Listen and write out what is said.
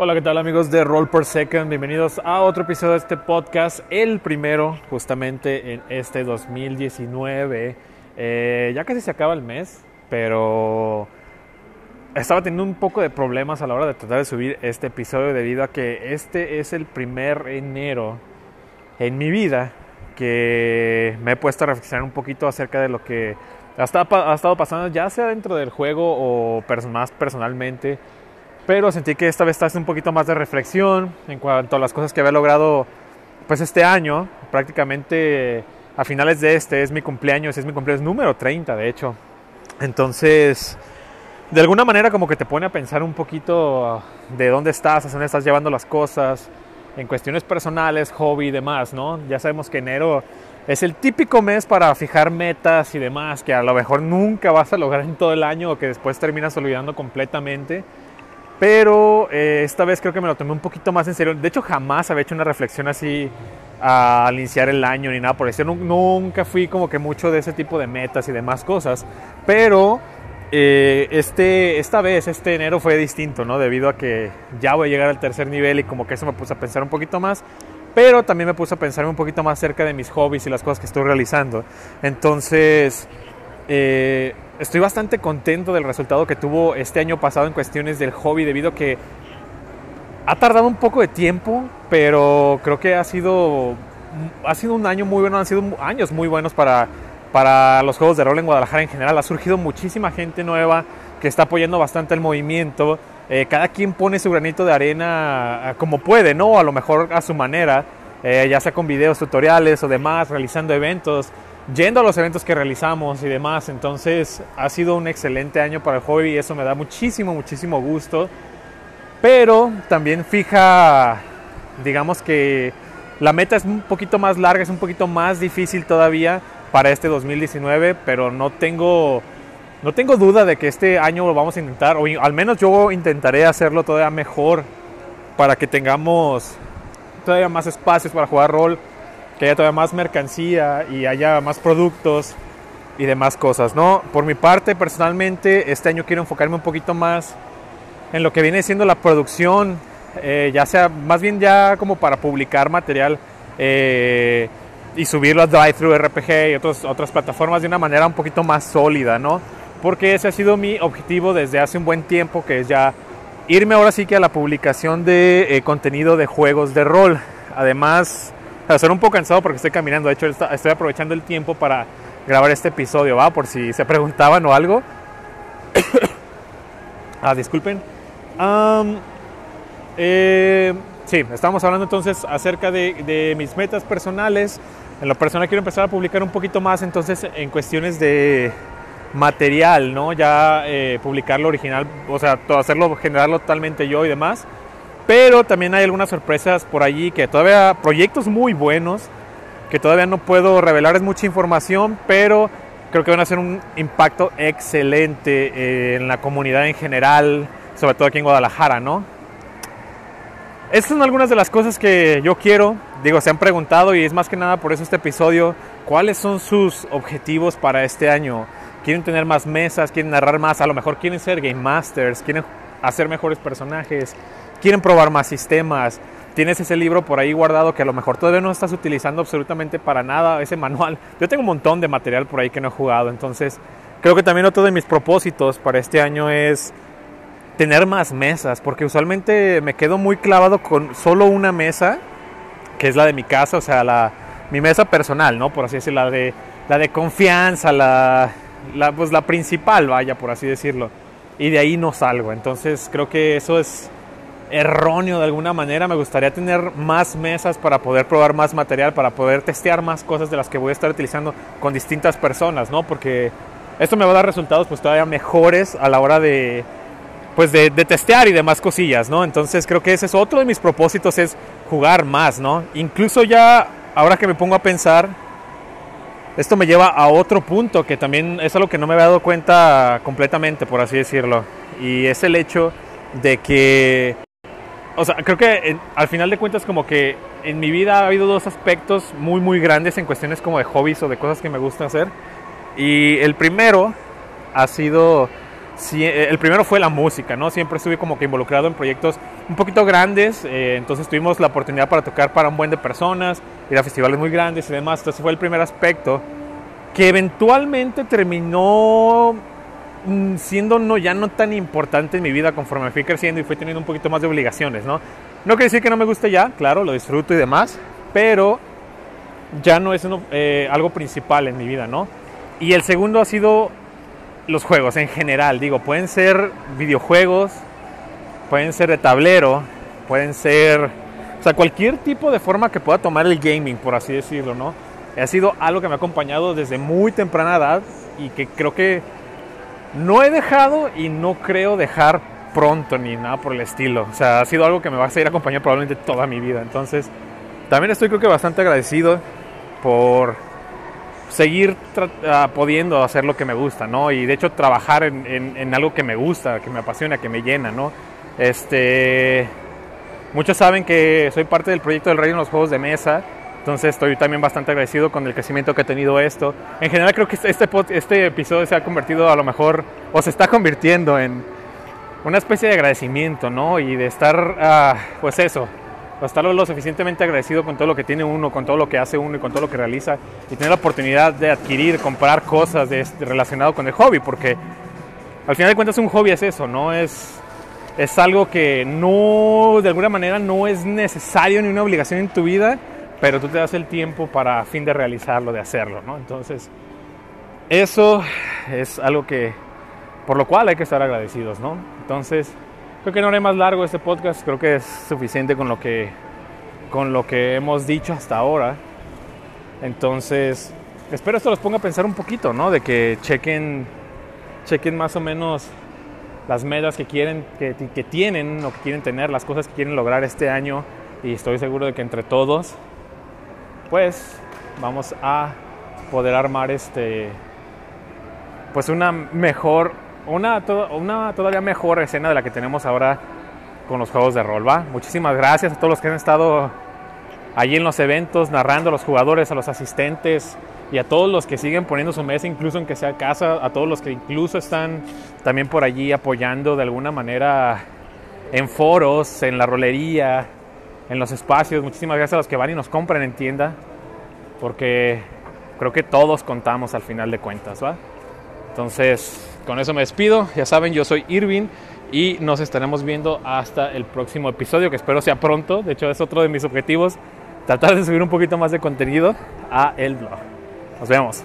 Hola, ¿qué tal amigos de Roll Per Second? Bienvenidos a otro episodio de este podcast, el primero justamente en este 2019. Eh, ya casi se acaba el mes, pero estaba teniendo un poco de problemas a la hora de tratar de subir este episodio debido a que este es el primer enero en mi vida que me he puesto a reflexionar un poquito acerca de lo que ha estado, pasando, ya sea dentro del juego o más personalmente pero sentí que esta vez estás un poquito más de reflexión en cuanto a las cosas que había logrado pues este año, prácticamente a finales de este es mi cumpleaños, es mi cumpleaños número 30 de hecho. Entonces, de alguna manera como que te pone a pensar un poquito de dónde estás, hacia dónde estás llevando las cosas, en cuestiones personales, hobby y demás, ¿no? Ya sabemos que enero es el típico mes para fijar metas y demás, que a lo mejor nunca vas a lograr en todo el año o que después terminas olvidando completamente. Pero eh, esta vez creo que me lo tomé un poquito más en serio. De hecho, jamás había hecho una reflexión así al iniciar el año ni nada por eso. Nunca fui como que mucho de ese tipo de metas y demás cosas. Pero eh, este, esta vez, este enero fue distinto, ¿no? Debido a que ya voy a llegar al tercer nivel y como que eso me puso a pensar un poquito más. Pero también me puse a pensar un poquito más cerca de mis hobbies y las cosas que estoy realizando. Entonces, eh, estoy bastante contento del resultado que tuvo este año pasado en cuestiones del hobby debido a que ha tardado un poco de tiempo, pero creo que ha sido, ha sido un año muy bueno, han sido años muy buenos para, para los juegos de rol en Guadalajara en general. Ha surgido muchísima gente nueva que está apoyando bastante el movimiento. Eh, cada quien pone su granito de arena como puede, ¿no? A lo mejor a su manera, eh, ya sea con videos, tutoriales o demás, realizando eventos yendo a los eventos que realizamos y demás. Entonces ha sido un excelente año para el hobby y eso me da muchísimo, muchísimo gusto. Pero también fija, digamos que la meta es un poquito más larga, es un poquito más difícil todavía para este 2019, pero no tengo, no tengo duda de que este año lo vamos a intentar, o al menos yo intentaré hacerlo todavía mejor para que tengamos todavía más espacios para jugar rol que haya todavía más mercancía y haya más productos y demás cosas, ¿no? Por mi parte, personalmente, este año quiero enfocarme un poquito más en lo que viene siendo la producción, eh, ya sea más bien ya como para publicar material eh, y subirlo a DriveThru RPG y otros, otras plataformas de una manera un poquito más sólida, ¿no? Porque ese ha sido mi objetivo desde hace un buen tiempo, que es ya irme ahora sí que a la publicación de eh, contenido de juegos de rol. Además, Estoy un poco cansado porque estoy caminando. De hecho, estoy aprovechando el tiempo para grabar este episodio, ¿va? Por si se preguntaban o algo. ah, disculpen. Eh, sí, estamos hablando entonces acerca de, mis metas personales. En lo personal quiero empezar a publicar un poquito más entonces en cuestiones de material, ¿no? Ya eh, publicarlo original, o sea, hacerlo, generarlo totalmente yo y demás. Pero también hay algunas sorpresas por allí que todavía, proyectos muy buenos, que todavía no puedo revelar, mucha información, pero creo que van a hacer un impacto excelente eh, en la comunidad en general, sobre todo aquí en Guadalajara, ¿no? Estas son algunas de las cosas que yo quiero, digo, se han preguntado y es más que nada por eso este episodio, ¿cuáles son sus objetivos para este año? ¿Quieren tener más mesas? ¿Quieren narrar más? A lo mejor quieren ser game masters, quieren hacer mejores personajes, quieren probar más sistemas. Tienes ese libro por ahí guardado que a lo mejor todavía no estás utilizando absolutamente para nada, ese manual. Yo tengo un montón de material por ahí que no he jugado, entonces creo que también otro de mis propósitos para este año es tener más mesas, porque usualmente me quedo muy clavado con solo una mesa, que es la de mi casa, o sea, la, mi mesa personal, ¿no? Por así decirlo, la de, la de confianza, la, la, pues la principal, vaya, por así decirlo. Y de ahí no salgo, entonces creo que eso es erróneo de alguna manera. Me gustaría tener más mesas para poder probar más material, para poder testear más cosas de las que voy a estar utilizando con distintas personas, ¿no? Porque esto me va a dar resultados pues todavía mejores a la hora de pues de, testear y demás cosillas, ¿no? Entonces creo que ese es otro de mis propósitos, es jugar más, ¿no? Incluso ya, ahora que me pongo a pensar, esto me lleva a otro punto que también es algo que no me había dado cuenta completamente, por así decirlo. Y es el hecho de que o sea, creo que al final de cuentas como que en mi vida ha habido dos aspectos muy muy grandes en cuestiones como de hobbies o de cosas que me gusta hacer. Y el primero ha sido eh, el primero fue la música, ¿no? Siempre estuve como que involucrado en proyectos un poquito grandes, eh, entonces tuvimos la oportunidad para tocar para un buen de personas, ir a festivales muy grandes y demás, entonces fue el primer aspecto que eventualmente terminó siendo no, ya no tan importante en mi vida conforme fui creciendo y fui teniendo un poquito más de obligaciones, ¿no? No quiere decir que no me guste ya, claro, lo disfruto y demás, pero ya no es eh, algo principal en mi vida, ¿no? Y el segundo ha sido los juegos en general. Digo, pueden ser videojuegos, pueden ser de tablero, pueden ser, o sea, cualquier tipo de forma que pueda tomar el gaming, por así decirlo, ¿no? Ha sido algo que me ha acompañado desde muy temprana edad y que creo que no he dejado y no creo dejar pronto ni nada por el estilo. O sea, ha sido algo que me va a seguir acompañando probablemente toda mi vida. Entonces, también estoy creo que bastante agradecido por seguir uh, pudiendo hacer lo que me gusta, ¿no? Y de hecho trabajar en, en, algo que me gusta, que me apasiona, que me llena, ¿no? Este, muchos saben que soy parte del proyecto del Rey en los Juegos de Mesa, entonces estoy también bastante agradecido con el crecimiento que ha tenido esto. En general creo que este, este, este episodio se ha convertido a lo mejor, o se está convirtiendo en una especie de agradecimiento, ¿no? Y de estar, uh, pues eso, estar lo suficientemente agradecido con todo lo que tiene uno, con todo lo que hace uno y con todo lo que realiza y tener la oportunidad de adquirir, comprar cosas de, relacionado con el hobby, porque al final de cuentas un hobby es eso, no es es algo que no de alguna manera no es necesario ni una obligación en tu vida, pero tú te das el tiempo para fin de realizarlo, de hacerlo, ¿no? Entonces, eso es algo que por lo cual hay que estar agradecidos, ¿no? Entonces, Creo que no haré más largo este podcast, creo que es suficiente con lo que, con lo que hemos dicho hasta ahora. Entonces, espero esto los ponga a pensar un poquito, ¿no? De que chequen, chequen más o menos las metas que quieren, que, que tienen o que quieren tener, las cosas que quieren lograr este año. Y estoy seguro de que entre todos, pues, vamos a poder armar este, pues una mejor una, una todavía mejor escena de la que tenemos ahora con los juegos de rol, ¿va? Muchísimas gracias a todos los que han estado allí en los eventos, narrando a los jugadores, a los asistentes y a todos los que siguen poniendo su mesa, incluso aunque sea casa, a todos los que incluso están también por allí apoyando de alguna manera en foros, en la rolería, en los espacios. Muchísimas gracias a los que van y nos compran en tienda, porque creo que todos contamos al final de cuentas, ¿va? Entonces, con eso me despido. Ya saben, yo soy Irving y nos estaremos viendo hasta el próximo episodio, que espero sea pronto. De hecho, es otro de mis objetivos, tratar de subir un poquito más de contenido a el blog. Nos vemos.